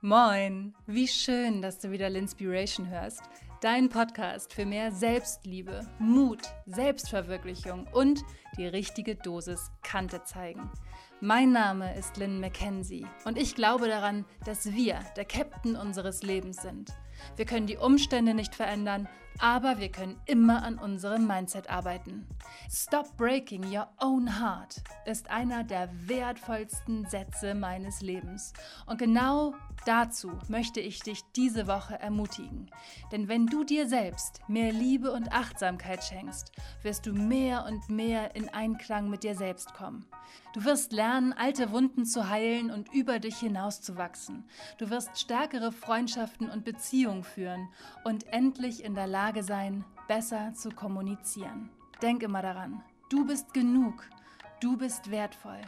Moin, wie schön, dass du wieder Linspiration hörst. Dein Podcast für mehr Selbstliebe, Mut, Selbstverwirklichung und die richtige Dosis Kante zeigen. Mein Name ist Lynn McKenzie und ich glaube daran, dass wir der Captain unseres Lebens sind. Wir können die Umstände nicht verändern, aber wir können immer an unserem Mindset arbeiten. Stop Breaking Your Own Heart ist einer der wertvollsten Sätze meines Lebens. Und genau dazu möchte ich dich diese Woche ermutigen. Denn wenn du dir selbst mehr Liebe und Achtsamkeit schenkst, wirst du mehr und mehr in Einklang mit dir selbst kommen. Du wirst lernen, alte Wunden zu heilen und über dich hinauszuwachsen. Du wirst stärkere Freundschaften und Beziehungen führen und endlich in der Lage sein, besser zu kommunizieren. Denk immer daran, du bist genug, du bist wertvoll,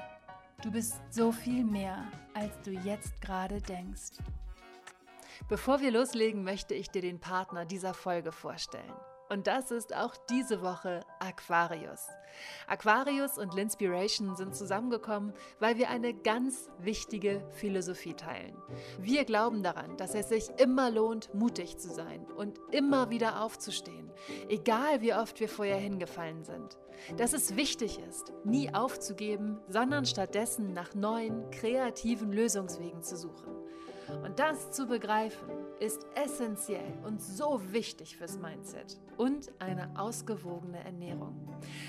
du bist so viel mehr, als du jetzt gerade denkst. Bevor wir loslegen, möchte ich dir den Partner dieser Folge vorstellen. Und das ist auch diese Woche Aquarius. Aquarius und Linspiration sind zusammengekommen, weil wir eine ganz wichtige Philosophie teilen. Wir glauben daran, dass es sich immer lohnt, mutig zu sein und immer wieder aufzustehen, egal wie oft wir vorher hingefallen sind. Dass es wichtig ist, nie aufzugeben, sondern stattdessen nach neuen, kreativen Lösungswegen zu suchen. Und das zu begreifen, ist essentiell und so wichtig fürs Mindset und eine ausgewogene Ernährung.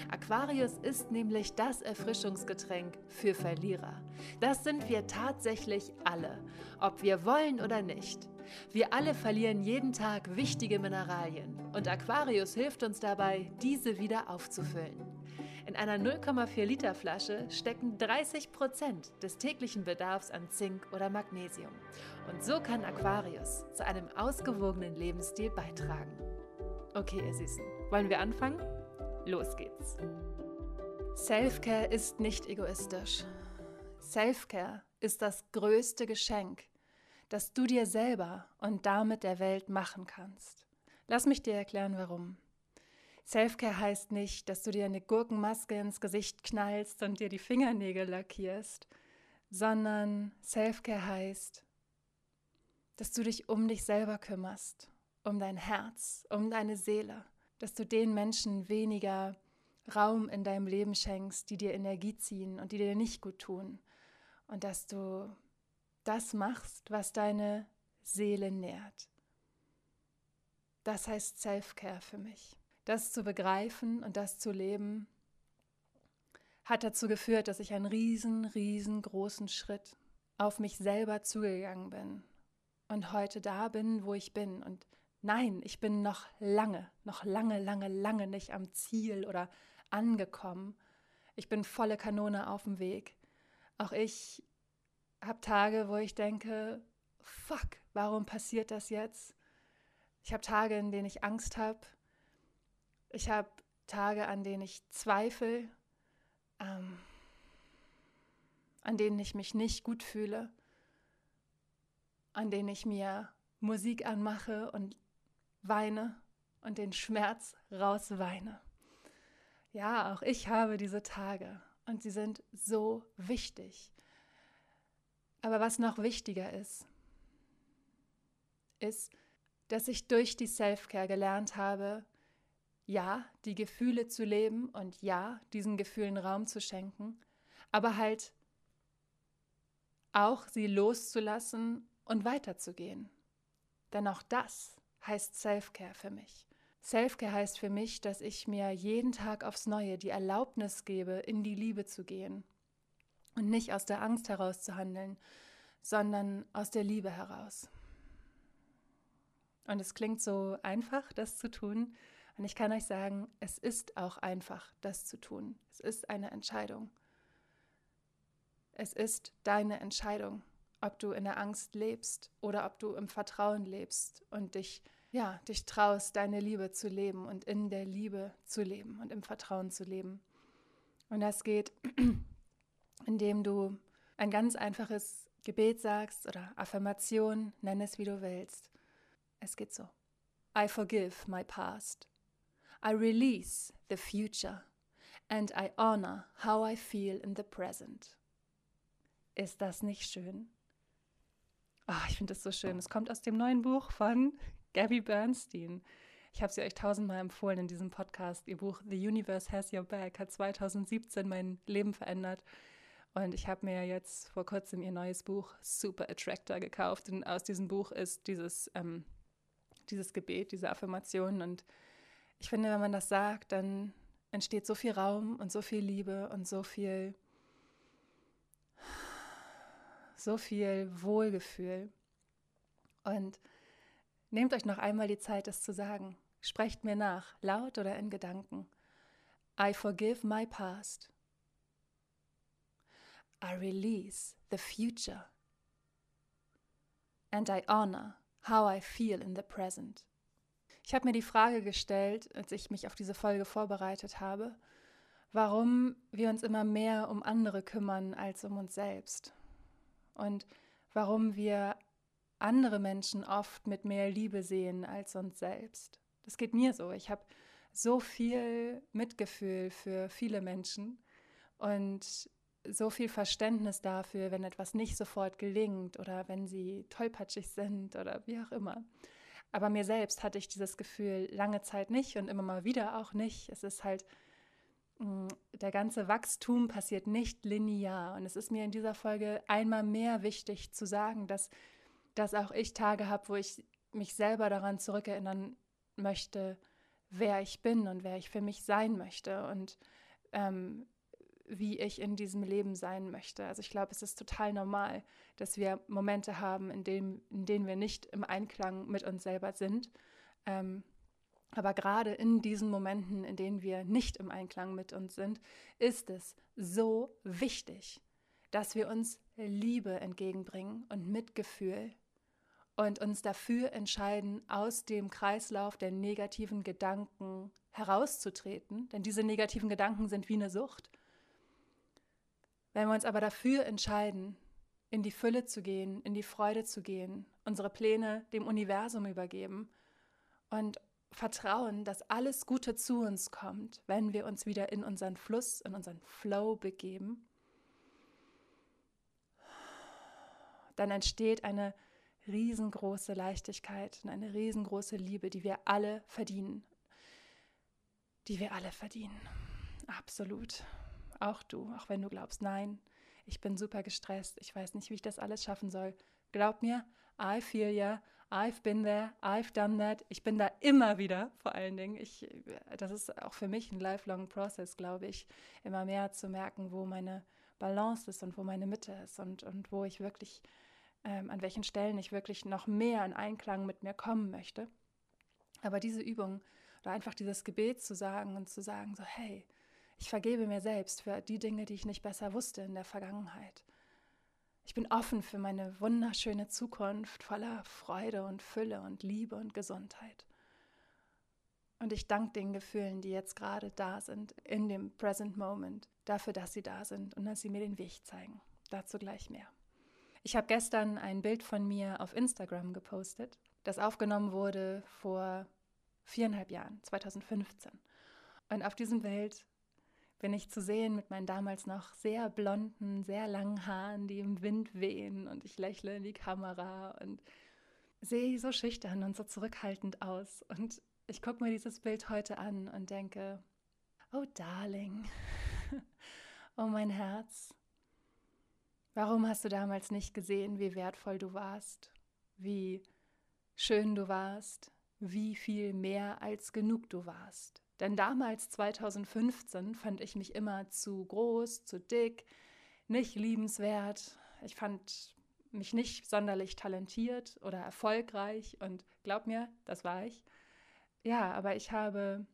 Aquarius ist nämlich das Erfrischungsgetränk für Verlierer. Das sind wir tatsächlich alle, ob wir wollen oder nicht. Wir alle verlieren jeden Tag wichtige Mineralien und Aquarius hilft uns dabei, diese wieder aufzufüllen. In einer 0,4 Liter Flasche stecken 30 Prozent des täglichen Bedarfs an Zink oder Magnesium. Und so kann Aquarius zu einem ausgewogenen Lebensstil beitragen. Okay, ihr Süßen, wollen wir anfangen? Los geht's. Selfcare ist nicht egoistisch. Selfcare ist das größte Geschenk, das du dir selber und damit der Welt machen kannst. Lass mich dir erklären, warum. Selfcare heißt nicht, dass du dir eine Gurkenmaske ins Gesicht knallst und dir die Fingernägel lackierst, sondern Selfcare heißt, dass du dich um dich selber kümmerst, um dein Herz, um deine Seele, dass du den Menschen weniger Raum in deinem Leben schenkst, die dir Energie ziehen und die dir nicht gut tun und dass du das machst, was deine Seele nährt. Das heißt Selfcare für mich. Das zu begreifen und das zu leben, hat dazu geführt, dass ich einen riesen, riesengroßen Schritt auf mich selber zugegangen bin und heute da bin, wo ich bin. Und nein, ich bin noch lange, noch lange, lange, lange nicht am Ziel oder angekommen. Ich bin volle Kanone auf dem Weg. Auch ich habe Tage, wo ich denke, fuck, warum passiert das jetzt? Ich habe Tage, in denen ich Angst habe, ich habe Tage, an denen ich zweifle, ähm, an denen ich mich nicht gut fühle, an denen ich mir Musik anmache und weine und den Schmerz rausweine. Ja, auch ich habe diese Tage und sie sind so wichtig. Aber was noch wichtiger ist, ist, dass ich durch die Self-Care gelernt habe, ja, die Gefühle zu leben und ja, diesen Gefühlen Raum zu schenken, aber halt auch sie loszulassen und weiterzugehen. Denn auch das heißt Self-Care für mich. Self-Care heißt für mich, dass ich mir jeden Tag aufs Neue die Erlaubnis gebe, in die Liebe zu gehen und nicht aus der Angst heraus zu handeln, sondern aus der Liebe heraus. Und es klingt so einfach, das zu tun, und ich kann euch sagen, es ist auch einfach, das zu tun. Es ist eine Entscheidung. Es ist deine Entscheidung, ob du in der Angst lebst oder ob du im Vertrauen lebst und dich, ja, dich traust, deine Liebe zu leben und in der Liebe zu leben und im Vertrauen zu leben. Und das geht, indem du ein ganz einfaches Gebet sagst oder Affirmation, nenn es wie du willst. Es geht so. I forgive my past. I release the future and I honor how I feel in the present. Ist das nicht schön? Oh, ich finde das so schön. Es kommt aus dem neuen Buch von Gabby Bernstein. Ich habe sie euch tausendmal empfohlen in diesem Podcast. Ihr Buch The Universe Has Your Back hat 2017 mein Leben verändert. Und ich habe mir jetzt vor kurzem ihr neues Buch Super Attractor gekauft. Und aus diesem Buch ist dieses, ähm, dieses Gebet, diese Affirmation. Und ich finde, wenn man das sagt, dann entsteht so viel Raum und so viel Liebe und so viel, so viel Wohlgefühl. Und nehmt euch noch einmal die Zeit, das zu sagen. Sprecht mir nach, laut oder in Gedanken. I forgive my past. I release the future. And I honor how I feel in the present. Ich habe mir die Frage gestellt, als ich mich auf diese Folge vorbereitet habe, warum wir uns immer mehr um andere kümmern als um uns selbst. Und warum wir andere Menschen oft mit mehr Liebe sehen als uns selbst. Das geht mir so. Ich habe so viel Mitgefühl für viele Menschen und so viel Verständnis dafür, wenn etwas nicht sofort gelingt oder wenn sie tollpatschig sind oder wie auch immer. Aber mir selbst hatte ich dieses Gefühl lange Zeit nicht und immer mal wieder auch nicht. Es ist halt, mm, der ganze Wachstum passiert nicht linear. Und es ist mir in dieser Folge einmal mehr wichtig zu sagen, dass, dass auch ich Tage habe, wo ich mich selber daran zurückerinnern möchte, wer ich bin und wer ich für mich sein möchte und ähm, wie ich in diesem Leben sein möchte. Also ich glaube, es ist total normal, dass wir Momente haben, in, dem, in denen wir nicht im Einklang mit uns selber sind. Ähm, aber gerade in diesen Momenten, in denen wir nicht im Einklang mit uns sind, ist es so wichtig, dass wir uns Liebe entgegenbringen und Mitgefühl und uns dafür entscheiden, aus dem Kreislauf der negativen Gedanken herauszutreten. Denn diese negativen Gedanken sind wie eine Sucht. Wenn wir uns aber dafür entscheiden, in die Fülle zu gehen, in die Freude zu gehen, unsere Pläne dem Universum übergeben und vertrauen, dass alles Gute zu uns kommt, wenn wir uns wieder in unseren Fluss, in unseren Flow begeben, dann entsteht eine riesengroße Leichtigkeit und eine riesengroße Liebe, die wir alle verdienen. Die wir alle verdienen. Absolut. Auch du, auch wenn du glaubst, nein, ich bin super gestresst, ich weiß nicht, wie ich das alles schaffen soll. Glaub mir, I feel ya, I've been there, I've done that. Ich bin da immer wieder, vor allen Dingen. Ich, das ist auch für mich ein lifelong process, glaube ich, immer mehr zu merken, wo meine Balance ist und wo meine Mitte ist und, und wo ich wirklich, ähm, an welchen Stellen ich wirklich noch mehr in Einklang mit mir kommen möchte. Aber diese Übung oder einfach dieses Gebet zu sagen und zu sagen, so, hey, ich vergebe mir selbst für die Dinge, die ich nicht besser wusste in der Vergangenheit. Ich bin offen für meine wunderschöne Zukunft voller Freude und Fülle und Liebe und Gesundheit. Und ich danke den Gefühlen, die jetzt gerade da sind, in dem Present Moment, dafür, dass sie da sind und dass sie mir den Weg zeigen. Dazu gleich mehr. Ich habe gestern ein Bild von mir auf Instagram gepostet, das aufgenommen wurde vor viereinhalb Jahren, 2015. Und auf diesem Bild bin ich zu sehen mit meinen damals noch sehr blonden, sehr langen Haaren, die im Wind wehen und ich lächle in die Kamera und sehe so schüchtern und so zurückhaltend aus. Und ich gucke mir dieses Bild heute an und denke, oh Darling, oh mein Herz, warum hast du damals nicht gesehen, wie wertvoll du warst, wie schön du warst, wie viel mehr als genug du warst? Denn damals, 2015, fand ich mich immer zu groß, zu dick, nicht liebenswert. Ich fand mich nicht sonderlich talentiert oder erfolgreich und glaub mir, das war ich. Ja, aber ich habe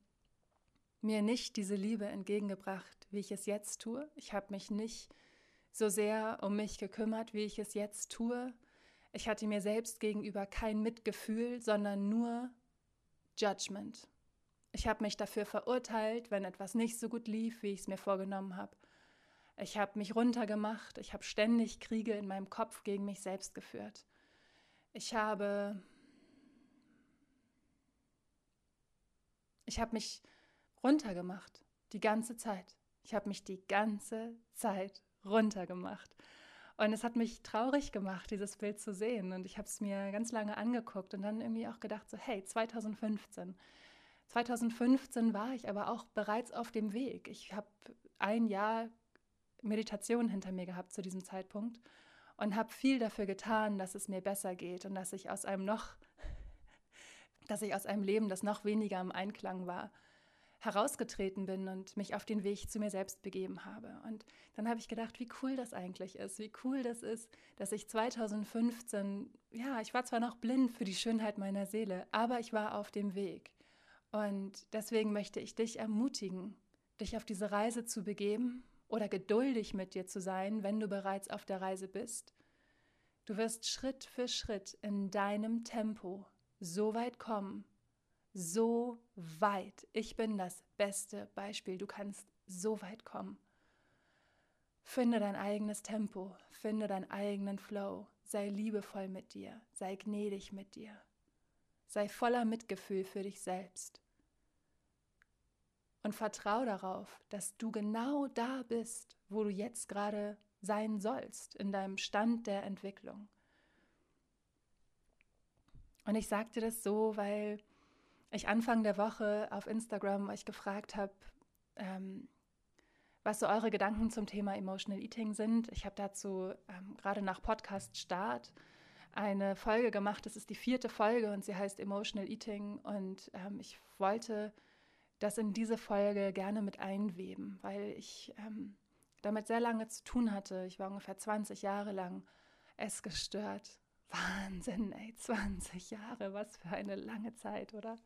mir nicht diese Liebe entgegengebracht, wie ich es jetzt tue. Ich habe mich nicht so sehr um mich gekümmert, wie ich es jetzt tue. Ich hatte mir selbst gegenüber kein Mitgefühl, sondern nur Judgment. Ich habe mich dafür verurteilt, wenn etwas nicht so gut lief, wie ich es mir vorgenommen habe. Ich habe mich runtergemacht. Ich habe ständig Kriege in meinem Kopf gegen mich selbst geführt. Ich habe. Ich habe mich runtergemacht. Die ganze Zeit. Ich habe mich die ganze Zeit runtergemacht. Und es hat mich traurig gemacht, dieses Bild zu sehen. Und ich habe es mir ganz lange angeguckt und dann irgendwie auch gedacht, so, hey, 2015. 2015 war ich aber auch bereits auf dem Weg. Ich habe ein Jahr Meditation hinter mir gehabt zu diesem Zeitpunkt und habe viel dafür getan, dass es mir besser geht und dass ich aus einem noch, dass ich aus einem Leben, das noch weniger im Einklang war, herausgetreten bin und mich auf den Weg zu mir selbst begeben habe. Und dann habe ich gedacht, wie cool das eigentlich ist, wie cool das ist, dass ich 2015, ja, ich war zwar noch blind für die Schönheit meiner Seele, aber ich war auf dem Weg. Und deswegen möchte ich dich ermutigen, dich auf diese Reise zu begeben oder geduldig mit dir zu sein, wenn du bereits auf der Reise bist. Du wirst Schritt für Schritt in deinem Tempo so weit kommen, so weit. Ich bin das beste Beispiel. Du kannst so weit kommen. Finde dein eigenes Tempo, finde deinen eigenen Flow, sei liebevoll mit dir, sei gnädig mit dir. Sei voller Mitgefühl für dich selbst. Und vertrau darauf, dass du genau da bist, wo du jetzt gerade sein sollst, in deinem Stand der Entwicklung. Und ich sagte das so, weil ich Anfang der Woche auf Instagram euch gefragt habe, ähm, was so eure Gedanken zum Thema Emotional Eating sind. Ich habe dazu ähm, gerade nach Podcast Start eine Folge gemacht. Das ist die vierte Folge und sie heißt Emotional Eating. Und ähm, ich wollte das in diese Folge gerne mit einweben, weil ich ähm, damit sehr lange zu tun hatte. Ich war ungefähr 20 Jahre lang essgestört. Wahnsinn, ey, 20 Jahre, was für eine lange Zeit, oder?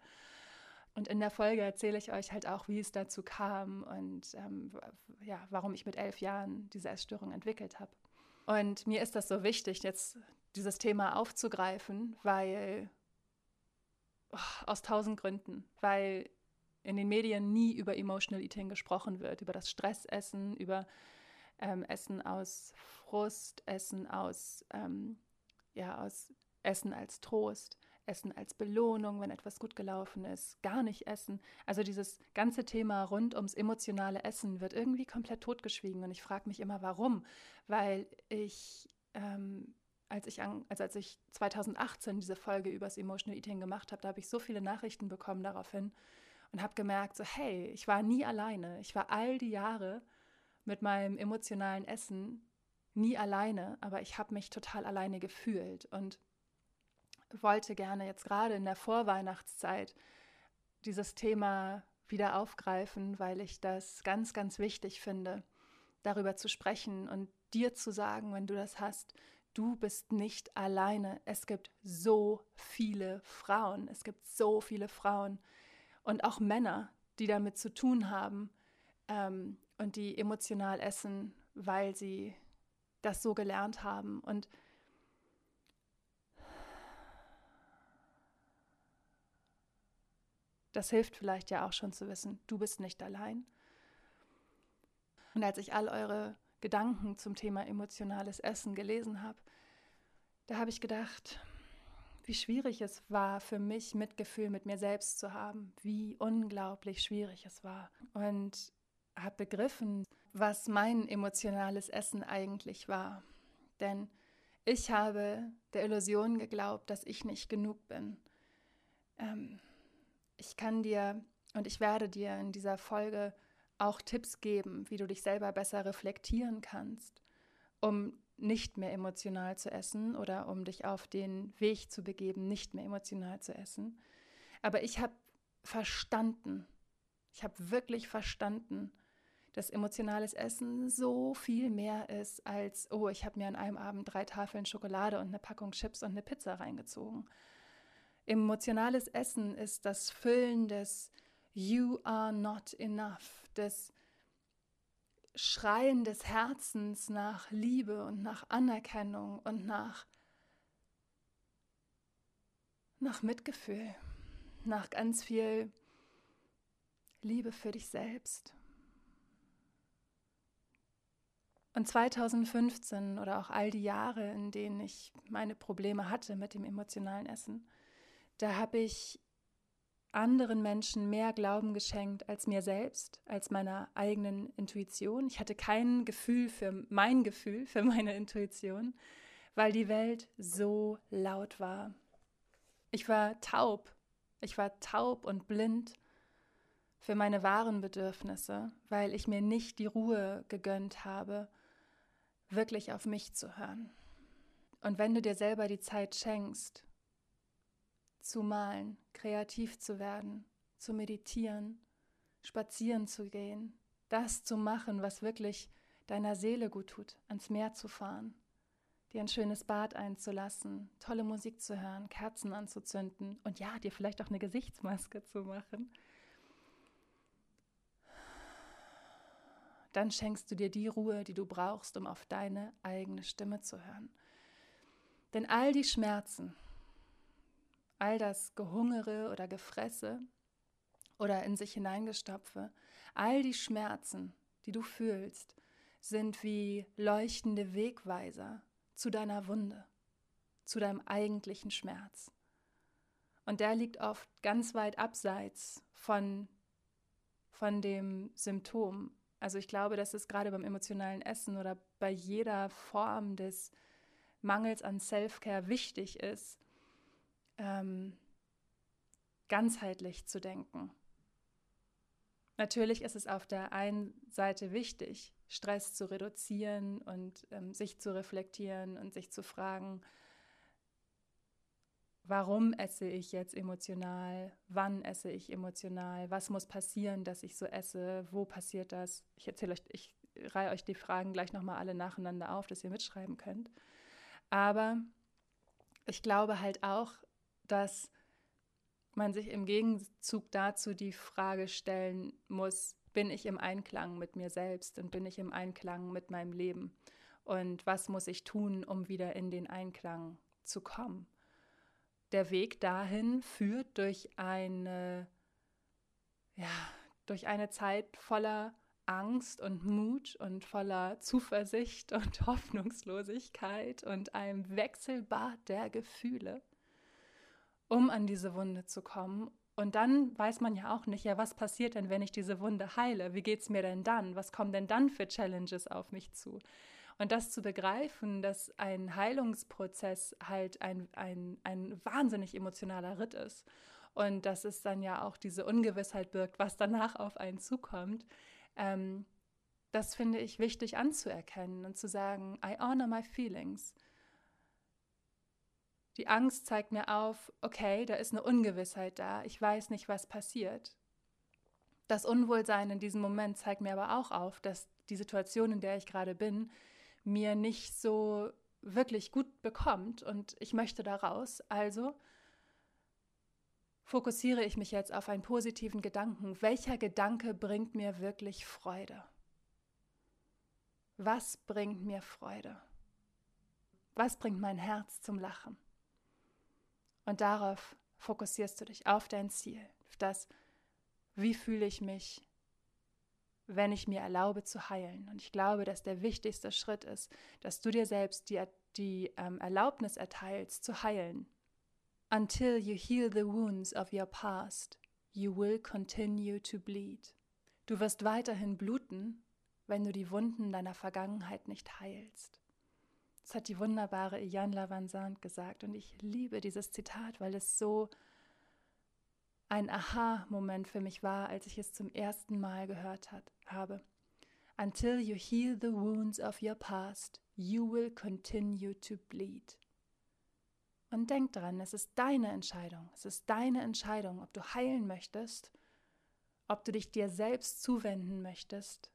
Und in der Folge erzähle ich euch halt auch, wie es dazu kam und ähm, ja, warum ich mit elf Jahren diese Essstörung entwickelt habe. Und mir ist das so wichtig, jetzt dieses Thema aufzugreifen, weil oh, aus tausend Gründen, weil in den Medien nie über Emotional Eating gesprochen wird, über das Stressessen, über ähm, Essen aus Frust, Essen aus, ähm, ja, aus Essen als Trost, Essen als Belohnung, wenn etwas gut gelaufen ist, gar nicht essen. Also dieses ganze Thema rund ums emotionale Essen wird irgendwie komplett totgeschwiegen und ich frage mich immer, warum? Weil ich ähm, als ich, an, also als ich 2018 diese Folge über das Emotional Eating gemacht habe, da habe ich so viele Nachrichten bekommen daraufhin und habe gemerkt, so hey, ich war nie alleine. Ich war all die Jahre mit meinem emotionalen Essen nie alleine, aber ich habe mich total alleine gefühlt und wollte gerne jetzt gerade in der Vorweihnachtszeit dieses Thema wieder aufgreifen, weil ich das ganz, ganz wichtig finde, darüber zu sprechen und dir zu sagen, wenn du das hast, du bist nicht alleine. Es gibt so viele Frauen, es gibt so viele Frauen, und auch Männer, die damit zu tun haben ähm, und die emotional essen, weil sie das so gelernt haben. Und das hilft vielleicht ja auch schon zu wissen, du bist nicht allein. Und als ich all eure Gedanken zum Thema emotionales Essen gelesen habe, da habe ich gedacht, wie schwierig es war für mich, Mitgefühl mit mir selbst zu haben, wie unglaublich schwierig es war. Und habe begriffen, was mein emotionales Essen eigentlich war. Denn ich habe der Illusion geglaubt, dass ich nicht genug bin. Ähm, ich kann dir und ich werde dir in dieser Folge auch Tipps geben, wie du dich selber besser reflektieren kannst, um nicht mehr emotional zu essen oder um dich auf den Weg zu begeben, nicht mehr emotional zu essen. Aber ich habe verstanden, ich habe wirklich verstanden, dass emotionales Essen so viel mehr ist als, oh, ich habe mir an einem Abend drei Tafeln Schokolade und eine Packung Chips und eine Pizza reingezogen. Emotionales Essen ist das Füllen des You are not enough, des Schreien des Herzens nach Liebe und nach Anerkennung und nach, nach Mitgefühl, nach ganz viel Liebe für dich selbst. Und 2015 oder auch all die Jahre, in denen ich meine Probleme hatte mit dem emotionalen Essen, da habe ich anderen Menschen mehr Glauben geschenkt als mir selbst, als meiner eigenen Intuition. Ich hatte kein Gefühl für mein Gefühl, für meine Intuition, weil die Welt so laut war. Ich war taub. Ich war taub und blind für meine wahren Bedürfnisse, weil ich mir nicht die Ruhe gegönnt habe, wirklich auf mich zu hören. Und wenn du dir selber die Zeit schenkst, zu malen, kreativ zu werden, zu meditieren, spazieren zu gehen, das zu machen, was wirklich deiner Seele gut tut, ans Meer zu fahren, dir ein schönes Bad einzulassen, tolle Musik zu hören, Kerzen anzuzünden und ja, dir vielleicht auch eine Gesichtsmaske zu machen. Dann schenkst du dir die Ruhe, die du brauchst, um auf deine eigene Stimme zu hören. Denn all die Schmerzen, all das Gehungere oder Gefresse oder in sich hineingestopfe, all die Schmerzen, die du fühlst, sind wie leuchtende Wegweiser zu deiner Wunde, zu deinem eigentlichen Schmerz. Und der liegt oft ganz weit abseits von, von dem Symptom. Also ich glaube, dass es gerade beim emotionalen Essen oder bei jeder Form des Mangels an Self-Care wichtig ist, ähm, ganzheitlich zu denken. Natürlich ist es auf der einen Seite wichtig, Stress zu reduzieren und ähm, sich zu reflektieren und sich zu fragen, warum esse ich jetzt emotional, wann esse ich emotional, was muss passieren, dass ich so esse, wo passiert das. Ich erzähle euch, ich reihe euch die Fragen gleich nochmal alle nacheinander auf, dass ihr mitschreiben könnt. Aber ich glaube halt auch, dass man sich im Gegenzug dazu die Frage stellen muss, bin ich im Einklang mit mir selbst und bin ich im Einklang mit meinem Leben? Und was muss ich tun, um wieder in den Einklang zu kommen? Der Weg dahin führt durch eine, ja, durch eine Zeit voller Angst und Mut und voller Zuversicht und Hoffnungslosigkeit und einem Wechselbad der Gefühle um an diese Wunde zu kommen. Und dann weiß man ja auch nicht, ja, was passiert denn, wenn ich diese Wunde heile? Wie geht es mir denn dann? Was kommen denn dann für Challenges auf mich zu? Und das zu begreifen, dass ein Heilungsprozess halt ein, ein, ein wahnsinnig emotionaler Ritt ist und dass es dann ja auch diese Ungewissheit birgt, was danach auf einen zukommt, ähm, das finde ich wichtig anzuerkennen und zu sagen, I honor my feelings. Die Angst zeigt mir auf, okay, da ist eine Ungewissheit da, ich weiß nicht, was passiert. Das Unwohlsein in diesem Moment zeigt mir aber auch auf, dass die Situation, in der ich gerade bin, mir nicht so wirklich gut bekommt und ich möchte da raus. Also fokussiere ich mich jetzt auf einen positiven Gedanken. Welcher Gedanke bringt mir wirklich Freude? Was bringt mir Freude? Was bringt mein Herz zum Lachen? Und darauf fokussierst du dich, auf dein Ziel, auf das, wie fühle ich mich, wenn ich mir erlaube zu heilen. Und ich glaube, dass der wichtigste Schritt ist, dass du dir selbst die, die ähm, Erlaubnis erteilst, zu heilen. Until you heal the wounds of your past, you will continue to bleed. Du wirst weiterhin bluten, wenn du die Wunden deiner Vergangenheit nicht heilst. Das hat die wunderbare Ian Lavansant gesagt und ich liebe dieses Zitat, weil es so ein Aha-Moment für mich war, als ich es zum ersten Mal gehört hat, habe. Until you heal the wounds of your past, you will continue to bleed. Und denk dran, es ist deine Entscheidung. Es ist deine Entscheidung, ob du heilen möchtest, ob du dich dir selbst zuwenden möchtest,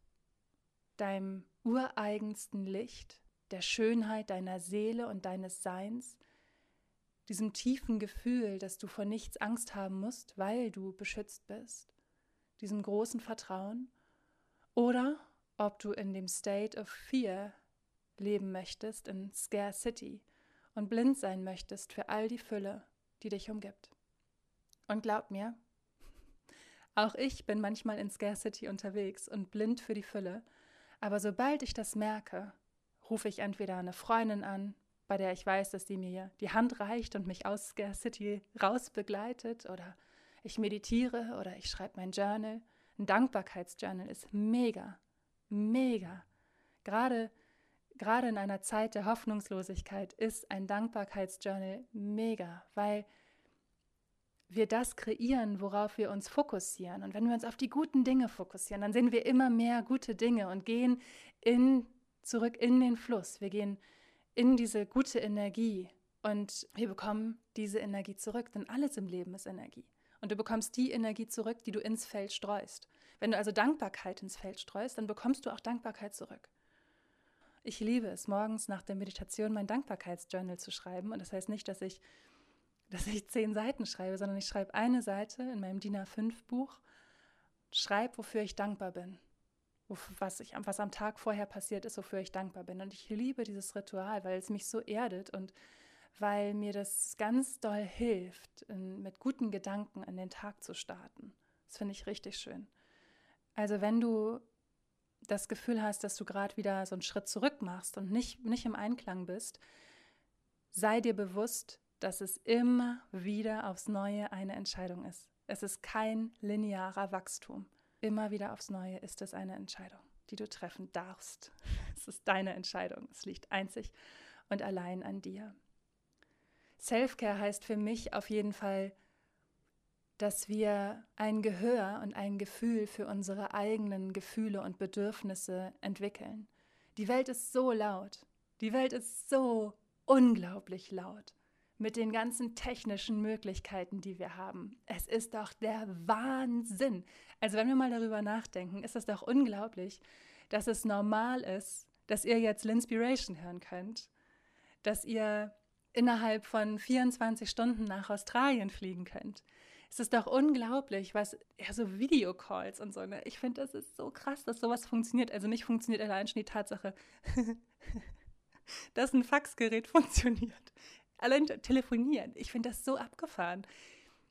deinem ureigensten Licht, der Schönheit deiner Seele und deines Seins, diesem tiefen Gefühl, dass du vor nichts Angst haben musst, weil du beschützt bist, diesem großen Vertrauen, oder ob du in dem State of Fear leben möchtest, in Scarcity und blind sein möchtest für all die Fülle, die dich umgibt. Und glaub mir, auch ich bin manchmal in Scarcity unterwegs und blind für die Fülle, aber sobald ich das merke, rufe ich entweder eine Freundin an, bei der ich weiß, dass die mir die Hand reicht und mich aus Scare City raus begleitet, oder ich meditiere oder ich schreibe mein Journal. Ein Dankbarkeitsjournal ist mega, mega. Gerade, gerade in einer Zeit der Hoffnungslosigkeit ist ein Dankbarkeitsjournal mega, weil wir das kreieren, worauf wir uns fokussieren. Und wenn wir uns auf die guten Dinge fokussieren, dann sehen wir immer mehr gute Dinge und gehen in, zurück in den Fluss. Wir gehen in diese gute Energie und wir bekommen diese Energie zurück, denn alles im Leben ist Energie. Und du bekommst die Energie zurück, die du ins Feld streust. Wenn du also Dankbarkeit ins Feld streust, dann bekommst du auch Dankbarkeit zurück. Ich liebe es, morgens nach der Meditation mein Dankbarkeitsjournal zu schreiben. Und das heißt nicht, dass ich dass ich zehn Seiten schreibe, sondern ich schreibe eine Seite in meinem DIN A5-Buch, schreibe, wofür ich dankbar bin, was, ich, was am Tag vorher passiert ist, wofür ich dankbar bin. Und ich liebe dieses Ritual, weil es mich so erdet und weil mir das ganz doll hilft, in, mit guten Gedanken an den Tag zu starten. Das finde ich richtig schön. Also wenn du das Gefühl hast, dass du gerade wieder so einen Schritt zurück machst und nicht, nicht im Einklang bist, sei dir bewusst, dass es immer wieder aufs Neue eine Entscheidung ist. Es ist kein linearer Wachstum. Immer wieder aufs Neue ist es eine Entscheidung, die du treffen darfst. Es ist deine Entscheidung. Es liegt einzig und allein an dir. Selfcare heißt für mich auf jeden Fall, dass wir ein Gehör und ein Gefühl für unsere eigenen Gefühle und Bedürfnisse entwickeln. Die Welt ist so laut. Die Welt ist so unglaublich laut mit den ganzen technischen Möglichkeiten, die wir haben. Es ist doch der Wahnsinn. Also wenn wir mal darüber nachdenken, ist es doch unglaublich, dass es normal ist, dass ihr jetzt Linspiration hören könnt, dass ihr innerhalb von 24 Stunden nach Australien fliegen könnt. Es ist doch unglaublich, was, ja, so Videocalls und so, ne? Ich finde, das ist so krass, dass sowas funktioniert. Also nicht funktioniert allein schon die Tatsache, dass ein Faxgerät funktioniert. Allein telefonieren, ich finde das so abgefahren.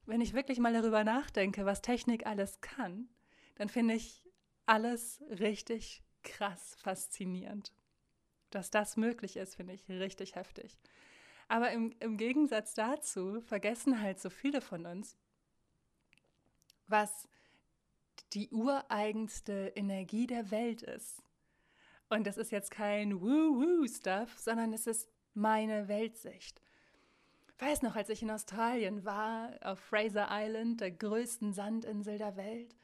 Wenn ich wirklich mal darüber nachdenke, was Technik alles kann, dann finde ich alles richtig krass faszinierend. Dass das möglich ist, finde ich richtig heftig. Aber im, im Gegensatz dazu vergessen halt so viele von uns, was die ureigenste Energie der Welt ist. Und das ist jetzt kein Woo-Woo-Stuff, sondern es ist meine Weltsicht weiß noch, als ich in Australien war, auf Fraser Island, der größten Sandinsel der Welt,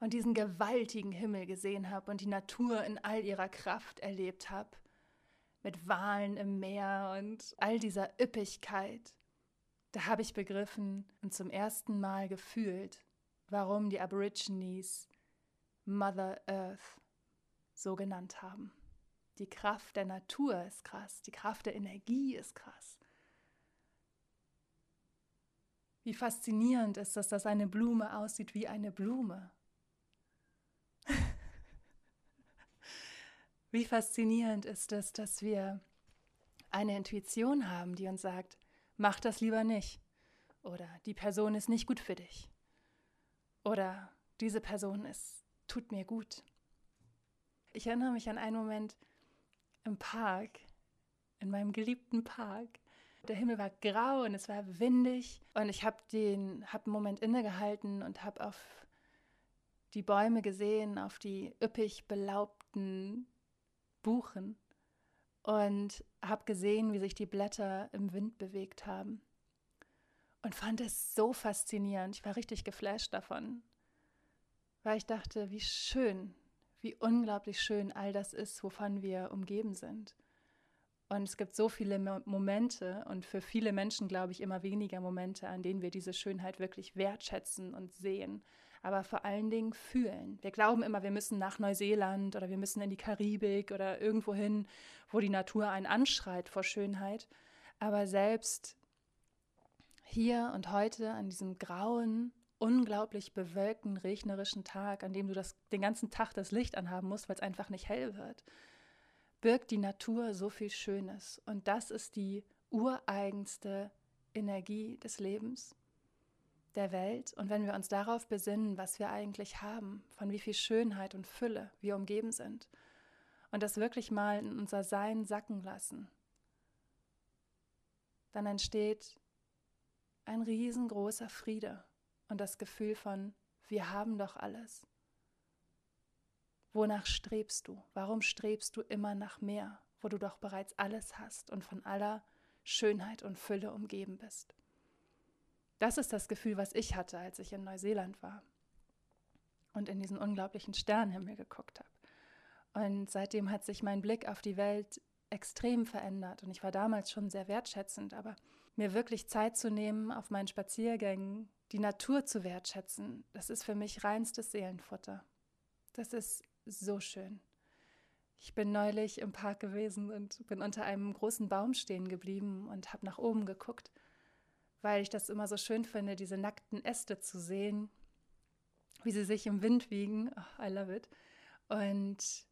und diesen gewaltigen Himmel gesehen habe und die Natur in all ihrer Kraft erlebt habe, mit Walen im Meer und all dieser Üppigkeit, da habe ich begriffen und zum ersten Mal gefühlt, warum die Aborigines Mother Earth so genannt haben. Die Kraft der Natur ist krass, die Kraft der Energie ist krass. Wie faszinierend ist es, dass eine Blume aussieht wie eine Blume. wie faszinierend ist es, dass wir eine Intuition haben, die uns sagt, mach das lieber nicht. Oder die Person ist nicht gut für dich. Oder diese Person ist, tut mir gut. Ich erinnere mich an einen Moment im Park, in meinem geliebten Park, der Himmel war grau und es war windig und ich habe den hab einen Moment innegehalten und habe auf die Bäume gesehen, auf die üppig belaubten Buchen und habe gesehen, wie sich die Blätter im Wind bewegt haben und fand es so faszinierend. Ich war richtig geflasht davon, weil ich dachte, wie schön, wie unglaublich schön all das ist, wovon wir umgeben sind. Und es gibt so viele Momente und für viele Menschen, glaube ich, immer weniger Momente, an denen wir diese Schönheit wirklich wertschätzen und sehen, aber vor allen Dingen fühlen. Wir glauben immer, wir müssen nach Neuseeland oder wir müssen in die Karibik oder irgendwo hin, wo die Natur einen anschreit vor Schönheit. Aber selbst hier und heute an diesem grauen, unglaublich bewölkten, regnerischen Tag, an dem du das, den ganzen Tag das Licht anhaben musst, weil es einfach nicht hell wird, birgt die Natur so viel Schönes. Und das ist die ureigenste Energie des Lebens, der Welt. Und wenn wir uns darauf besinnen, was wir eigentlich haben, von wie viel Schönheit und Fülle wir umgeben sind, und das wirklich mal in unser Sein sacken lassen, dann entsteht ein riesengroßer Friede und das Gefühl von, wir haben doch alles. Wonach strebst du? Warum strebst du immer nach mehr, wo du doch bereits alles hast und von aller Schönheit und Fülle umgeben bist? Das ist das Gefühl, was ich hatte, als ich in Neuseeland war und in diesen unglaublichen Sternenhimmel geguckt habe. Und seitdem hat sich mein Blick auf die Welt extrem verändert. Und ich war damals schon sehr wertschätzend, aber mir wirklich Zeit zu nehmen, auf meinen Spaziergängen die Natur zu wertschätzen, das ist für mich reinstes Seelenfutter. Das ist so schön. Ich bin neulich im Park gewesen und bin unter einem großen Baum stehen geblieben und habe nach oben geguckt, weil ich das immer so schön finde, diese nackten Äste zu sehen, wie sie sich im Wind wiegen. Oh, I love it. Und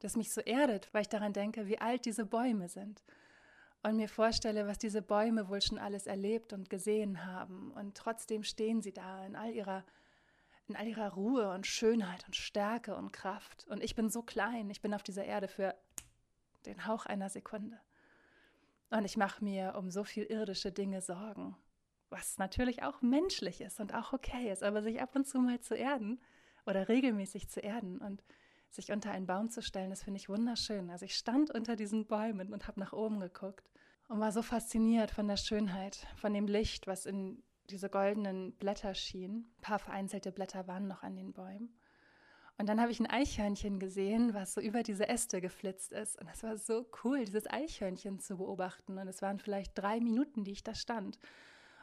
das mich so erdet, weil ich daran denke, wie alt diese Bäume sind. Und mir vorstelle, was diese Bäume wohl schon alles erlebt und gesehen haben. Und trotzdem stehen sie da in all ihrer in all ihrer Ruhe und Schönheit und Stärke und Kraft. Und ich bin so klein, ich bin auf dieser Erde für den Hauch einer Sekunde. Und ich mache mir um so viel irdische Dinge Sorgen, was natürlich auch menschlich ist und auch okay ist, aber sich ab und zu mal zu erden oder regelmäßig zu erden und sich unter einen Baum zu stellen, das finde ich wunderschön. Also ich stand unter diesen Bäumen und habe nach oben geguckt und war so fasziniert von der Schönheit, von dem Licht, was in diese goldenen Blätter schien. Ein paar vereinzelte Blätter waren noch an den Bäumen. Und dann habe ich ein Eichhörnchen gesehen, was so über diese Äste geflitzt ist. Und es war so cool, dieses Eichhörnchen zu beobachten. Und es waren vielleicht drei Minuten, die ich da stand.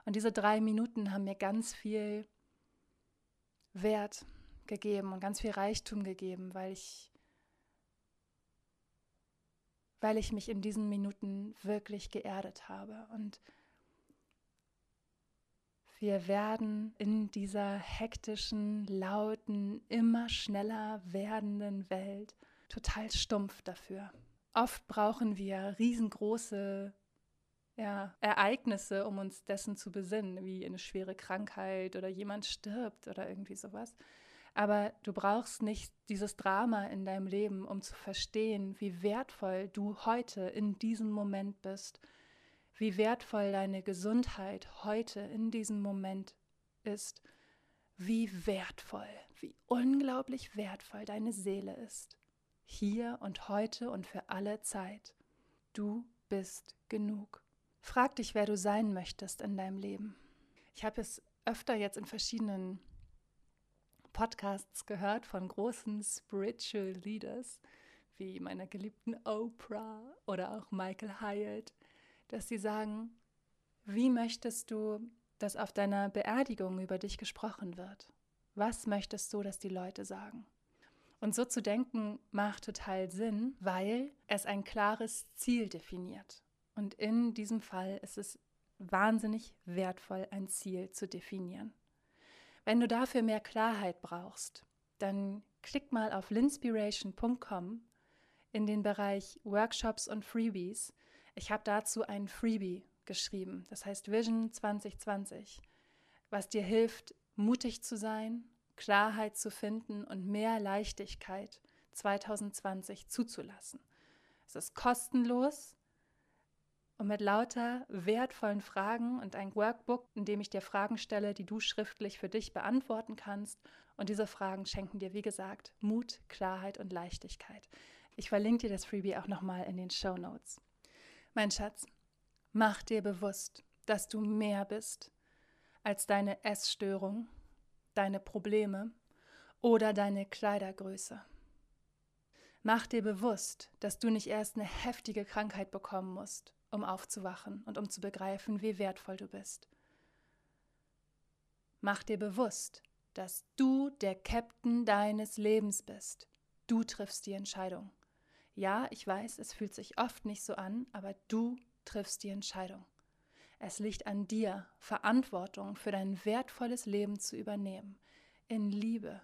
Und diese drei Minuten haben mir ganz viel Wert gegeben und ganz viel Reichtum gegeben, weil ich, weil ich mich in diesen Minuten wirklich geerdet habe. Und wir werden in dieser hektischen, lauten, immer schneller werdenden Welt total stumpf dafür. Oft brauchen wir riesengroße ja, Ereignisse, um uns dessen zu besinnen, wie eine schwere Krankheit oder jemand stirbt oder irgendwie sowas. Aber du brauchst nicht dieses Drama in deinem Leben, um zu verstehen, wie wertvoll du heute in diesem Moment bist wie wertvoll deine Gesundheit heute in diesem Moment ist, wie wertvoll, wie unglaublich wertvoll deine Seele ist. Hier und heute und für alle Zeit. Du bist genug. Frag dich, wer du sein möchtest in deinem Leben. Ich habe es öfter jetzt in verschiedenen Podcasts gehört von großen Spiritual Leaders, wie meiner geliebten Oprah oder auch Michael Hyatt, dass sie sagen, wie möchtest du, dass auf deiner Beerdigung über dich gesprochen wird? Was möchtest du, dass die Leute sagen? Und so zu denken macht total Sinn, weil es ein klares Ziel definiert. Und in diesem Fall ist es wahnsinnig wertvoll, ein Ziel zu definieren. Wenn du dafür mehr Klarheit brauchst, dann klick mal auf linspiration.com in den Bereich Workshops und Freebies ich habe dazu ein Freebie geschrieben, das heißt Vision 2020, was dir hilft, mutig zu sein, Klarheit zu finden und mehr Leichtigkeit 2020 zuzulassen. Es ist kostenlos und mit lauter wertvollen Fragen und ein Workbook, in dem ich dir Fragen stelle, die du schriftlich für dich beantworten kannst. Und diese Fragen schenken dir, wie gesagt, Mut, Klarheit und Leichtigkeit. Ich verlinke dir das Freebie auch nochmal in den Show Notes. Mein Schatz, mach dir bewusst, dass du mehr bist als deine Essstörung, deine Probleme oder deine Kleidergröße. Mach dir bewusst, dass du nicht erst eine heftige Krankheit bekommen musst, um aufzuwachen und um zu begreifen, wie wertvoll du bist. Mach dir bewusst, dass du der Captain deines Lebens bist. Du triffst die Entscheidung. Ja, ich weiß, es fühlt sich oft nicht so an, aber du triffst die Entscheidung. Es liegt an dir, Verantwortung für dein wertvolles Leben zu übernehmen. In Liebe,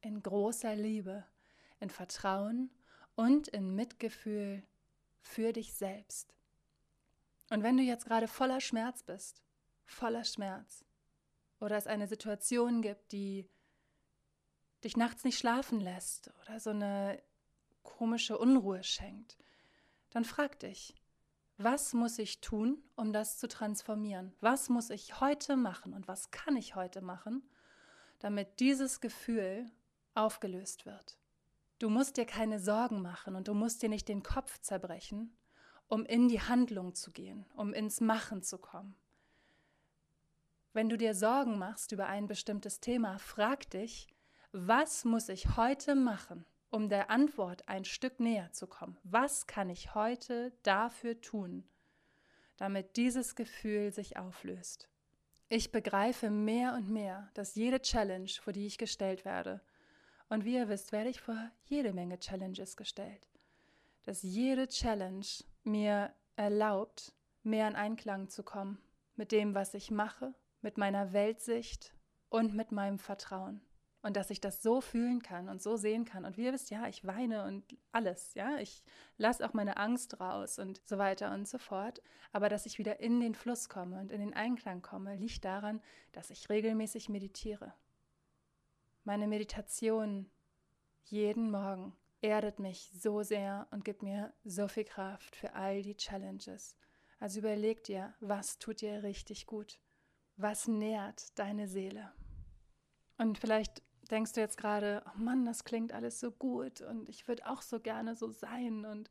in großer Liebe, in Vertrauen und in Mitgefühl für dich selbst. Und wenn du jetzt gerade voller Schmerz bist, voller Schmerz, oder es eine Situation gibt, die dich nachts nicht schlafen lässt, oder so eine komische Unruhe schenkt, dann frag dich, Was muss ich tun, um das zu transformieren? Was muss ich heute machen und was kann ich heute machen, damit dieses Gefühl aufgelöst wird? Du musst dir keine Sorgen machen und du musst dir nicht den Kopf zerbrechen, um in die Handlung zu gehen, um ins Machen zu kommen. Wenn du dir Sorgen machst über ein bestimmtes Thema, frag dich, was muss ich heute machen, um der Antwort ein Stück näher zu kommen? Was kann ich heute dafür tun, damit dieses Gefühl sich auflöst? Ich begreife mehr und mehr, dass jede Challenge, vor die ich gestellt werde, und wie ihr wisst, werde ich vor jede Menge Challenges gestellt, dass jede Challenge mir erlaubt, mehr in Einklang zu kommen mit dem, was ich mache, mit meiner Weltsicht und mit meinem Vertrauen und dass ich das so fühlen kann und so sehen kann. Und wie ihr wisst, ja, ich weine und alles, ja, ich lasse auch meine Angst raus und so weiter und so fort. Aber dass ich wieder in den Fluss komme und in den Einklang komme, liegt daran, dass ich regelmäßig meditiere. Meine Meditation jeden Morgen erdet mich so sehr und gibt mir so viel Kraft für all die Challenges. Also überleg dir, was tut dir richtig gut? Was nährt deine Seele? Und vielleicht denkst du jetzt gerade, oh Mann, das klingt alles so gut und ich würde auch so gerne so sein und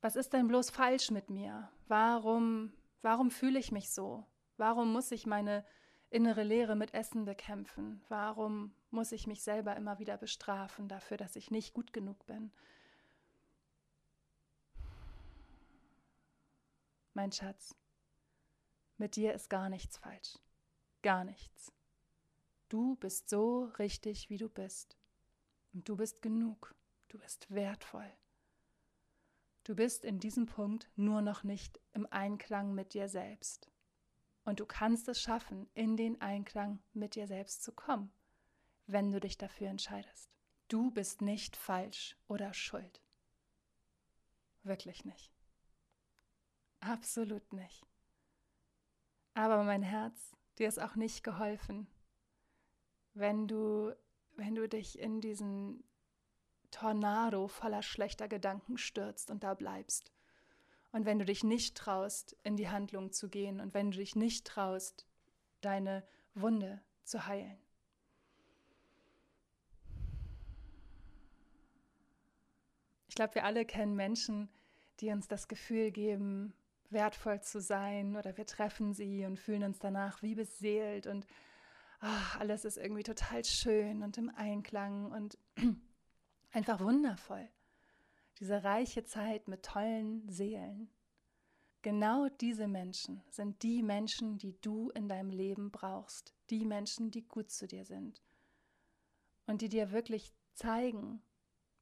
was ist denn bloß falsch mit mir? Warum, warum fühle ich mich so? Warum muss ich meine innere Leere mit Essen bekämpfen? Warum muss ich mich selber immer wieder bestrafen dafür, dass ich nicht gut genug bin? Mein Schatz, mit dir ist gar nichts falsch. Gar nichts. Du bist so richtig, wie du bist. Und du bist genug. Du bist wertvoll. Du bist in diesem Punkt nur noch nicht im Einklang mit dir selbst. Und du kannst es schaffen, in den Einklang mit dir selbst zu kommen, wenn du dich dafür entscheidest. Du bist nicht falsch oder schuld. Wirklich nicht. Absolut nicht. Aber mein Herz, dir ist auch nicht geholfen, wenn du, wenn du dich in diesen Tornado voller schlechter Gedanken stürzt und da bleibst. Und wenn du dich nicht traust, in die Handlung zu gehen und wenn du dich nicht traust, deine Wunde zu heilen. Ich glaube, wir alle kennen Menschen, die uns das Gefühl geben, wertvoll zu sein oder wir treffen sie und fühlen uns danach wie beseelt und ach, alles ist irgendwie total schön und im Einklang und einfach wundervoll. Diese reiche Zeit mit tollen Seelen. Genau diese Menschen sind die Menschen, die du in deinem Leben brauchst, die Menschen, die gut zu dir sind und die dir wirklich zeigen,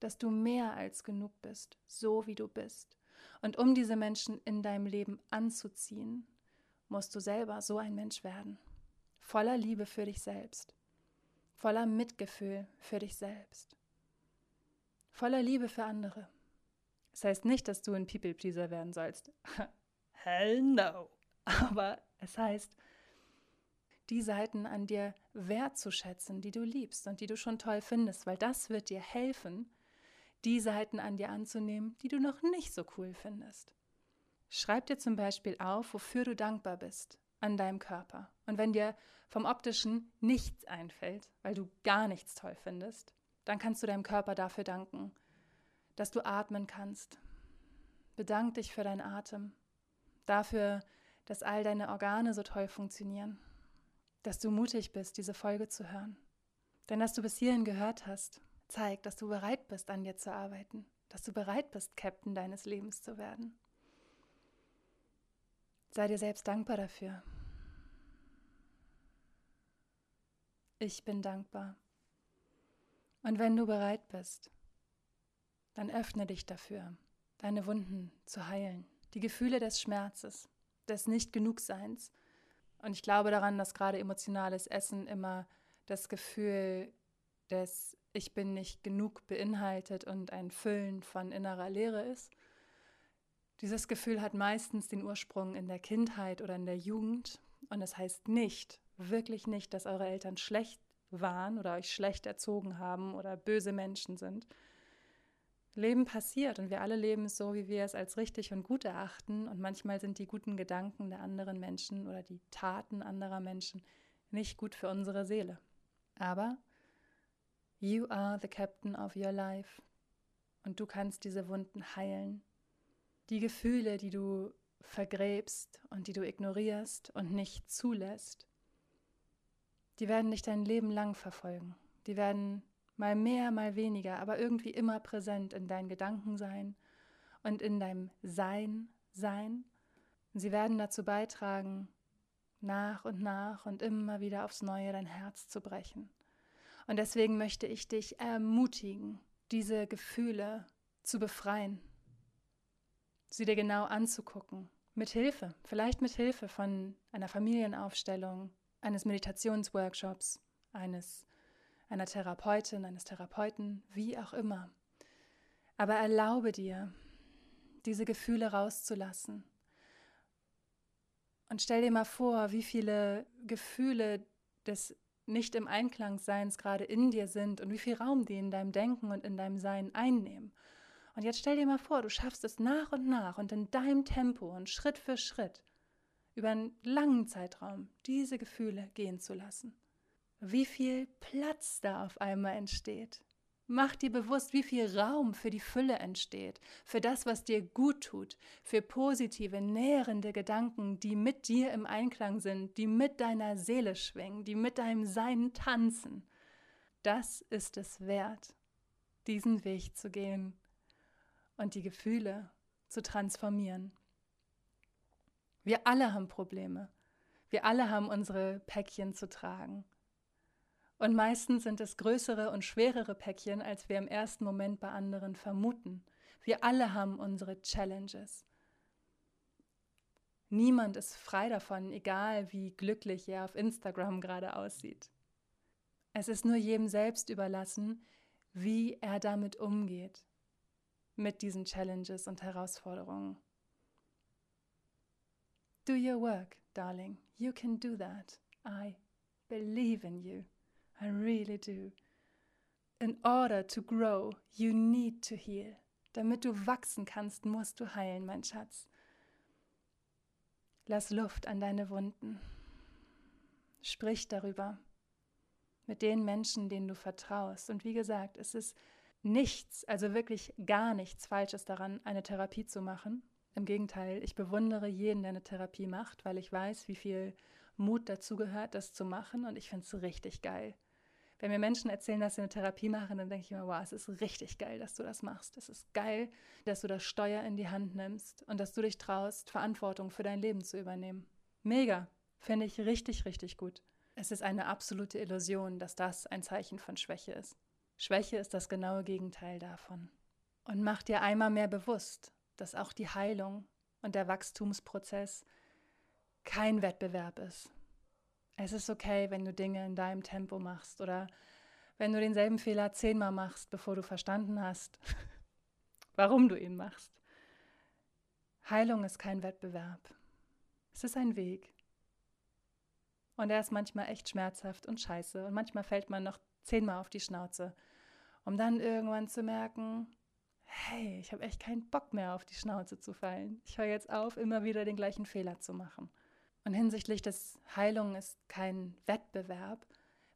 dass du mehr als genug bist, so wie du bist. Und um diese Menschen in deinem Leben anzuziehen, musst du selber so ein Mensch werden voller Liebe für dich selbst, voller Mitgefühl für dich selbst, voller Liebe für andere. Das heißt nicht, dass du ein People-Pleaser werden sollst. Hell no. Aber es heißt, die Seiten an dir wertzuschätzen, die du liebst und die du schon toll findest, weil das wird dir helfen, die Seiten an dir anzunehmen, die du noch nicht so cool findest. Schreib dir zum Beispiel auf, wofür du dankbar bist an deinem Körper. Und wenn dir vom optischen nichts einfällt, weil du gar nichts toll findest, dann kannst du deinem Körper dafür danken, dass du atmen kannst. Bedank dich für deinen Atem, dafür, dass all deine Organe so toll funktionieren, dass du mutig bist, diese Folge zu hören. Denn dass du bis hierhin gehört hast, zeigt, dass du bereit bist, an dir zu arbeiten, dass du bereit bist, Captain deines Lebens zu werden. Sei dir selbst dankbar dafür. Ich bin dankbar. Und wenn du bereit bist, dann öffne dich dafür, deine Wunden zu heilen, die Gefühle des Schmerzes, des Nicht-Genugseins. Und ich glaube daran, dass gerade emotionales Essen immer das Gefühl des Ich bin nicht genug beinhaltet und ein Füllen von innerer Leere ist. Dieses Gefühl hat meistens den Ursprung in der Kindheit oder in der Jugend. Und das heißt nicht, wirklich nicht, dass eure Eltern schlecht waren oder euch schlecht erzogen haben oder böse Menschen sind. Leben passiert und wir alle leben es so, wie wir es als richtig und gut erachten. Und manchmal sind die guten Gedanken der anderen Menschen oder die Taten anderer Menschen nicht gut für unsere Seele. Aber you are the captain of your life und du kannst diese Wunden heilen. Die Gefühle, die du vergräbst und die du ignorierst und nicht zulässt, die werden dich dein Leben lang verfolgen. Die werden mal mehr, mal weniger, aber irgendwie immer präsent in deinen Gedanken sein und in deinem Sein sein. Und sie werden dazu beitragen, nach und nach und immer wieder aufs Neue dein Herz zu brechen. Und deswegen möchte ich dich ermutigen, diese Gefühle zu befreien, sie dir genau anzugucken, mit Hilfe, vielleicht mit Hilfe von einer Familienaufstellung, eines Meditationsworkshops, eines einer Therapeutin, eines Therapeuten, wie auch immer. Aber erlaube dir, diese Gefühle rauszulassen. Und stell dir mal vor, wie viele Gefühle des nicht im Einklang-Seins gerade in dir sind und wie viel Raum die in deinem Denken und in deinem Sein einnehmen. Und jetzt stell dir mal vor, du schaffst es nach und nach und in deinem Tempo und Schritt für Schritt über einen langen Zeitraum diese Gefühle gehen zu lassen wie viel Platz da auf einmal entsteht. Mach dir bewusst, wie viel Raum für die Fülle entsteht, für das, was dir gut tut, für positive, nährende Gedanken, die mit dir im Einklang sind, die mit deiner Seele schwingen, die mit deinem Sein tanzen. Das ist es wert, diesen Weg zu gehen und die Gefühle zu transformieren. Wir alle haben Probleme. Wir alle haben unsere Päckchen zu tragen. Und meistens sind es größere und schwerere Päckchen, als wir im ersten Moment bei anderen vermuten. Wir alle haben unsere Challenges. Niemand ist frei davon, egal wie glücklich er auf Instagram gerade aussieht. Es ist nur jedem selbst überlassen, wie er damit umgeht, mit diesen Challenges und Herausforderungen. Do your work, darling. You can do that. I believe in you. I really do. In order to grow, you need to heal. Damit du wachsen kannst, musst du heilen, mein Schatz. Lass Luft an deine Wunden. Sprich darüber mit den Menschen, denen du vertraust. Und wie gesagt, es ist nichts, also wirklich gar nichts Falsches daran, eine Therapie zu machen. Im Gegenteil, ich bewundere jeden, der eine Therapie macht, weil ich weiß, wie viel Mut dazu gehört, das zu machen. Und ich finde es richtig geil. Wenn mir Menschen erzählen, dass sie eine Therapie machen, dann denke ich immer, wow, es ist richtig geil, dass du das machst. Es ist geil, dass du das Steuer in die Hand nimmst und dass du dich traust, Verantwortung für dein Leben zu übernehmen. Mega. Finde ich richtig, richtig gut. Es ist eine absolute Illusion, dass das ein Zeichen von Schwäche ist. Schwäche ist das genaue Gegenteil davon. Und mach dir einmal mehr bewusst, dass auch die Heilung und der Wachstumsprozess kein Wettbewerb ist, es ist okay, wenn du Dinge in deinem Tempo machst oder wenn du denselben Fehler zehnmal machst, bevor du verstanden hast, warum du ihn machst. Heilung ist kein Wettbewerb. Es ist ein Weg. Und er ist manchmal echt schmerzhaft und scheiße. Und manchmal fällt man noch zehnmal auf die Schnauze, um dann irgendwann zu merken, hey, ich habe echt keinen Bock mehr auf die Schnauze zu fallen. Ich höre jetzt auf, immer wieder den gleichen Fehler zu machen. Und hinsichtlich des Heilung ist kein Wettbewerb.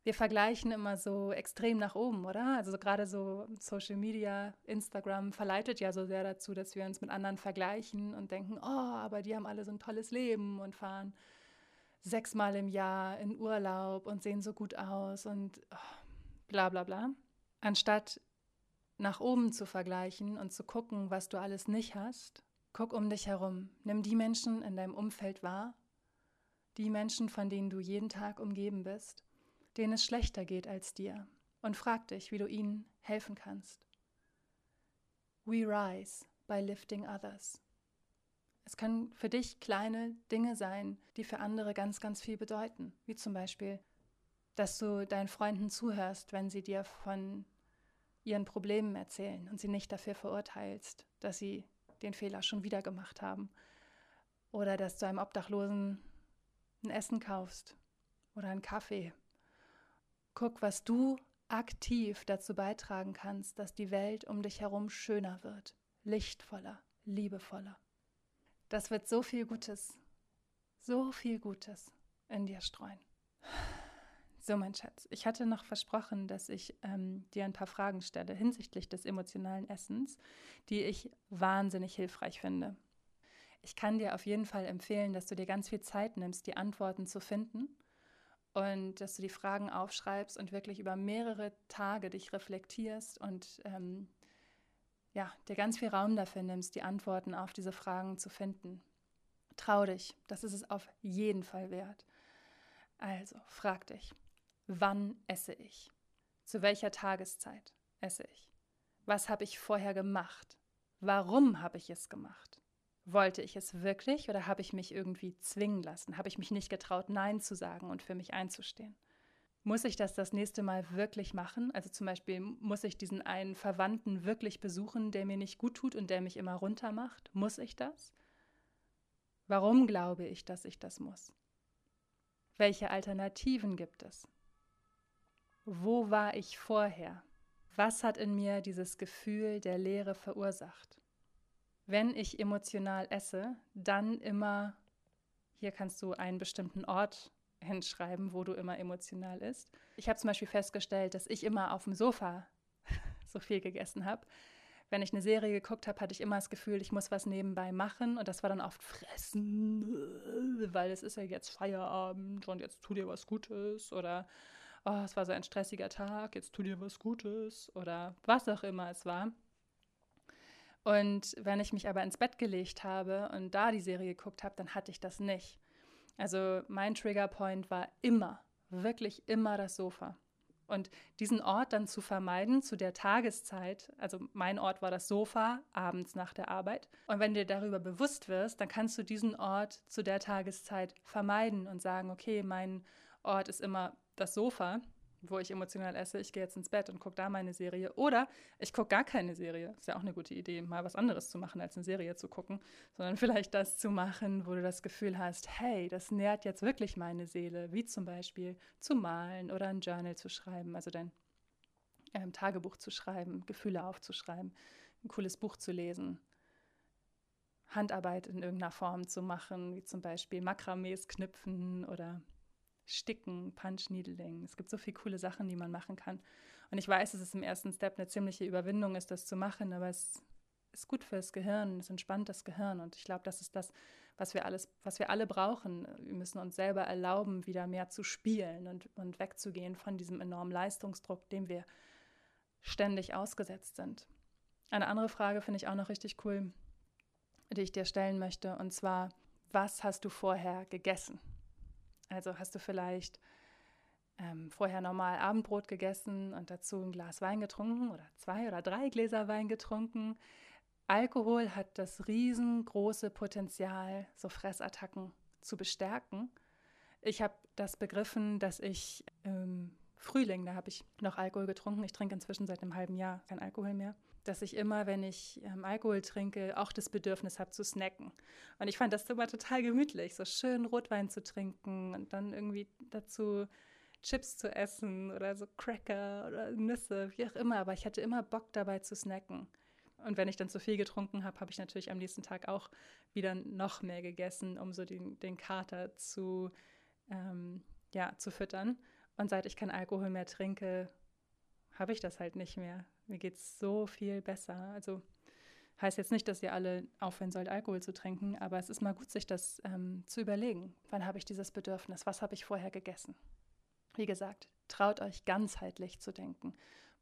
Wir vergleichen immer so extrem nach oben, oder? Also so gerade so Social Media, Instagram verleitet ja so sehr dazu, dass wir uns mit anderen vergleichen und denken, oh, aber die haben alle so ein tolles Leben und fahren sechsmal im Jahr in Urlaub und sehen so gut aus und oh, bla bla bla. Anstatt nach oben zu vergleichen und zu gucken, was du alles nicht hast, guck um dich herum. Nimm die Menschen in deinem Umfeld wahr, die Menschen, von denen du jeden Tag umgeben bist, denen es schlechter geht als dir, und frag dich, wie du ihnen helfen kannst. We rise by lifting others. Es können für dich kleine Dinge sein, die für andere ganz, ganz viel bedeuten, wie zum Beispiel, dass du deinen Freunden zuhörst, wenn sie dir von ihren Problemen erzählen und sie nicht dafür verurteilst, dass sie den Fehler schon wieder gemacht haben. Oder dass du einem Obdachlosen ein Essen kaufst oder einen Kaffee. Guck, was du aktiv dazu beitragen kannst, dass die Welt um dich herum schöner wird, lichtvoller, liebevoller. Das wird so viel Gutes, so viel Gutes in dir streuen. So, mein Schatz, ich hatte noch versprochen, dass ich ähm, dir ein paar Fragen stelle hinsichtlich des emotionalen Essens, die ich wahnsinnig hilfreich finde. Ich kann dir auf jeden Fall empfehlen, dass du dir ganz viel Zeit nimmst, die Antworten zu finden und dass du die Fragen aufschreibst und wirklich über mehrere Tage dich reflektierst und ähm, ja, dir ganz viel Raum dafür nimmst, die Antworten auf diese Fragen zu finden. Trau dich, das ist es auf jeden Fall wert. Also, frag dich, wann esse ich? Zu welcher Tageszeit esse ich? Was habe ich vorher gemacht? Warum habe ich es gemacht? Wollte ich es wirklich oder habe ich mich irgendwie zwingen lassen? Habe ich mich nicht getraut, Nein zu sagen und für mich einzustehen? Muss ich das das nächste Mal wirklich machen? Also zum Beispiel, muss ich diesen einen Verwandten wirklich besuchen, der mir nicht gut tut und der mich immer runter macht? Muss ich das? Warum glaube ich, dass ich das muss? Welche Alternativen gibt es? Wo war ich vorher? Was hat in mir dieses Gefühl der Leere verursacht? wenn ich emotional esse, dann immer, hier kannst du einen bestimmten Ort hinschreiben, wo du immer emotional isst. Ich habe zum Beispiel festgestellt, dass ich immer auf dem Sofa so viel gegessen habe. Wenn ich eine Serie geguckt habe, hatte ich immer das Gefühl, ich muss was nebenbei machen und das war dann oft fressen, weil es ist ja jetzt Feierabend und jetzt tu dir was Gutes oder oh, es war so ein stressiger Tag, jetzt tu dir was Gutes oder was auch immer es war. Und wenn ich mich aber ins Bett gelegt habe und da die Serie geguckt habe, dann hatte ich das nicht. Also mein Triggerpoint war immer, wirklich immer das Sofa. Und diesen Ort dann zu vermeiden zu der Tageszeit, also mein Ort war das Sofa abends nach der Arbeit. Und wenn dir darüber bewusst wirst, dann kannst du diesen Ort zu der Tageszeit vermeiden und sagen, okay, mein Ort ist immer das Sofa wo ich emotional esse, ich gehe jetzt ins Bett und gucke da meine Serie. Oder ich gucke gar keine Serie. Ist ja auch eine gute Idee, mal was anderes zu machen, als eine Serie zu gucken, sondern vielleicht das zu machen, wo du das Gefühl hast, hey, das nährt jetzt wirklich meine Seele, wie zum Beispiel zu malen oder ein Journal zu schreiben, also dein ähm, Tagebuch zu schreiben, Gefühle aufzuschreiben, ein cooles Buch zu lesen. Handarbeit in irgendeiner Form zu machen, wie zum Beispiel Makramees knüpfen oder Sticken, Punch Needling. Es gibt so viele coole Sachen, die man machen kann. Und ich weiß, dass es im ersten Step eine ziemliche Überwindung ist, das zu machen, aber es ist gut fürs Gehirn, es entspannt das Gehirn. Und ich glaube, das ist das, was wir alles, was wir alle brauchen. Wir müssen uns selber erlauben, wieder mehr zu spielen und, und wegzugehen von diesem enormen Leistungsdruck, dem wir ständig ausgesetzt sind. Eine andere Frage finde ich auch noch richtig cool, die ich dir stellen möchte, und zwar, was hast du vorher gegessen? Also hast du vielleicht ähm, vorher normal Abendbrot gegessen und dazu ein Glas Wein getrunken oder zwei oder drei Gläser Wein getrunken. Alkohol hat das riesengroße Potenzial, so Fressattacken zu bestärken. Ich habe das begriffen, dass ich im Frühling, da habe ich noch Alkohol getrunken. Ich trinke inzwischen seit einem halben Jahr kein Alkohol mehr dass ich immer, wenn ich ähm, Alkohol trinke, auch das Bedürfnis habe zu snacken. Und ich fand das immer total gemütlich, so schön Rotwein zu trinken und dann irgendwie dazu Chips zu essen oder so Cracker oder Nüsse, wie auch immer. Aber ich hatte immer Bock dabei zu snacken. Und wenn ich dann zu viel getrunken habe, habe ich natürlich am nächsten Tag auch wieder noch mehr gegessen, um so den, den Kater zu, ähm, ja, zu füttern. Und seit ich keinen Alkohol mehr trinke, habe ich das halt nicht mehr. Mir geht es so viel besser. Also heißt jetzt nicht, dass ihr alle aufhören sollt, Alkohol zu trinken, aber es ist mal gut, sich das ähm, zu überlegen. Wann habe ich dieses Bedürfnis? Was habe ich vorher gegessen? Wie gesagt, traut euch ganzheitlich zu denken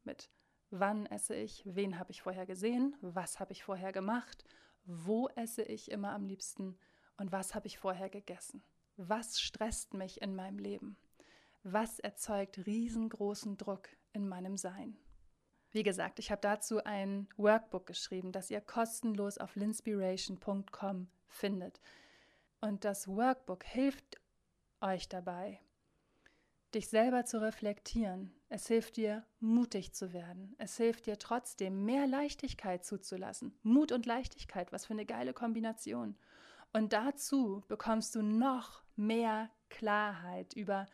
mit wann esse ich, wen habe ich vorher gesehen, was habe ich vorher gemacht, wo esse ich immer am liebsten und was habe ich vorher gegessen. Was stresst mich in meinem Leben? Was erzeugt riesengroßen Druck in meinem Sein? Wie gesagt, ich habe dazu ein Workbook geschrieben, das ihr kostenlos auf linspiration.com findet. Und das Workbook hilft euch dabei, dich selber zu reflektieren. Es hilft dir, mutig zu werden. Es hilft dir trotzdem, mehr Leichtigkeit zuzulassen. Mut und Leichtigkeit, was für eine geile Kombination. Und dazu bekommst du noch mehr Klarheit über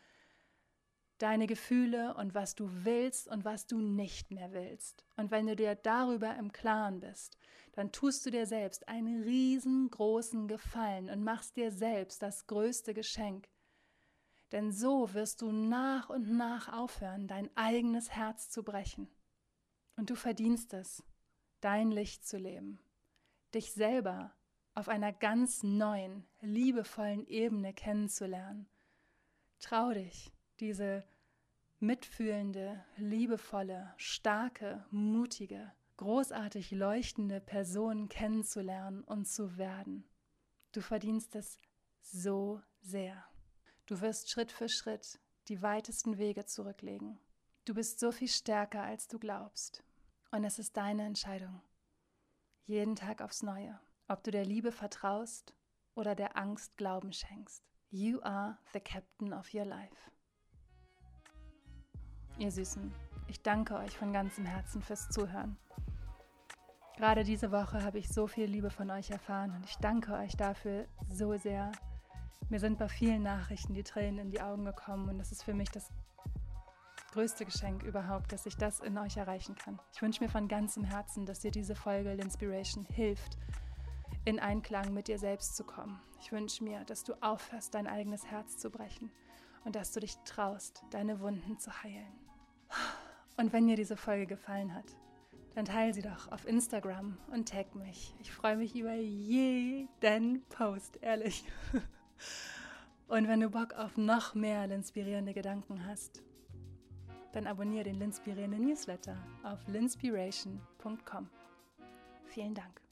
deine Gefühle und was du willst und was du nicht mehr willst. Und wenn du dir darüber im Klaren bist, dann tust du dir selbst einen riesengroßen Gefallen und machst dir selbst das größte Geschenk. Denn so wirst du nach und nach aufhören, dein eigenes Herz zu brechen. Und du verdienst es, dein Licht zu leben, dich selber auf einer ganz neuen, liebevollen Ebene kennenzulernen. Trau dich, diese mitfühlende, liebevolle, starke, mutige, großartig leuchtende Person kennenzulernen und zu werden. Du verdienst es so sehr. Du wirst Schritt für Schritt die weitesten Wege zurücklegen. Du bist so viel stärker, als du glaubst. Und es ist deine Entscheidung. Jeden Tag aufs Neue. Ob du der Liebe vertraust oder der Angst Glauben schenkst. You are the captain of your life. Ihr Süßen, ich danke euch von ganzem Herzen fürs Zuhören. Gerade diese Woche habe ich so viel Liebe von euch erfahren und ich danke euch dafür so sehr. Mir sind bei vielen Nachrichten die Tränen in die Augen gekommen und das ist für mich das größte Geschenk überhaupt, dass ich das in euch erreichen kann. Ich wünsche mir von ganzem Herzen, dass dir diese Folge L'Inspiration hilft, in Einklang mit dir selbst zu kommen. Ich wünsche mir, dass du aufhörst, dein eigenes Herz zu brechen und dass du dich traust, deine Wunden zu heilen. Und wenn dir diese Folge gefallen hat, dann teile sie doch auf Instagram und tag mich. Ich freue mich über jeden Post, ehrlich. Und wenn du Bock auf noch mehr inspirierende Gedanken hast, dann abonniere den Linspirierenden Newsletter auf linspiration.com. Vielen Dank.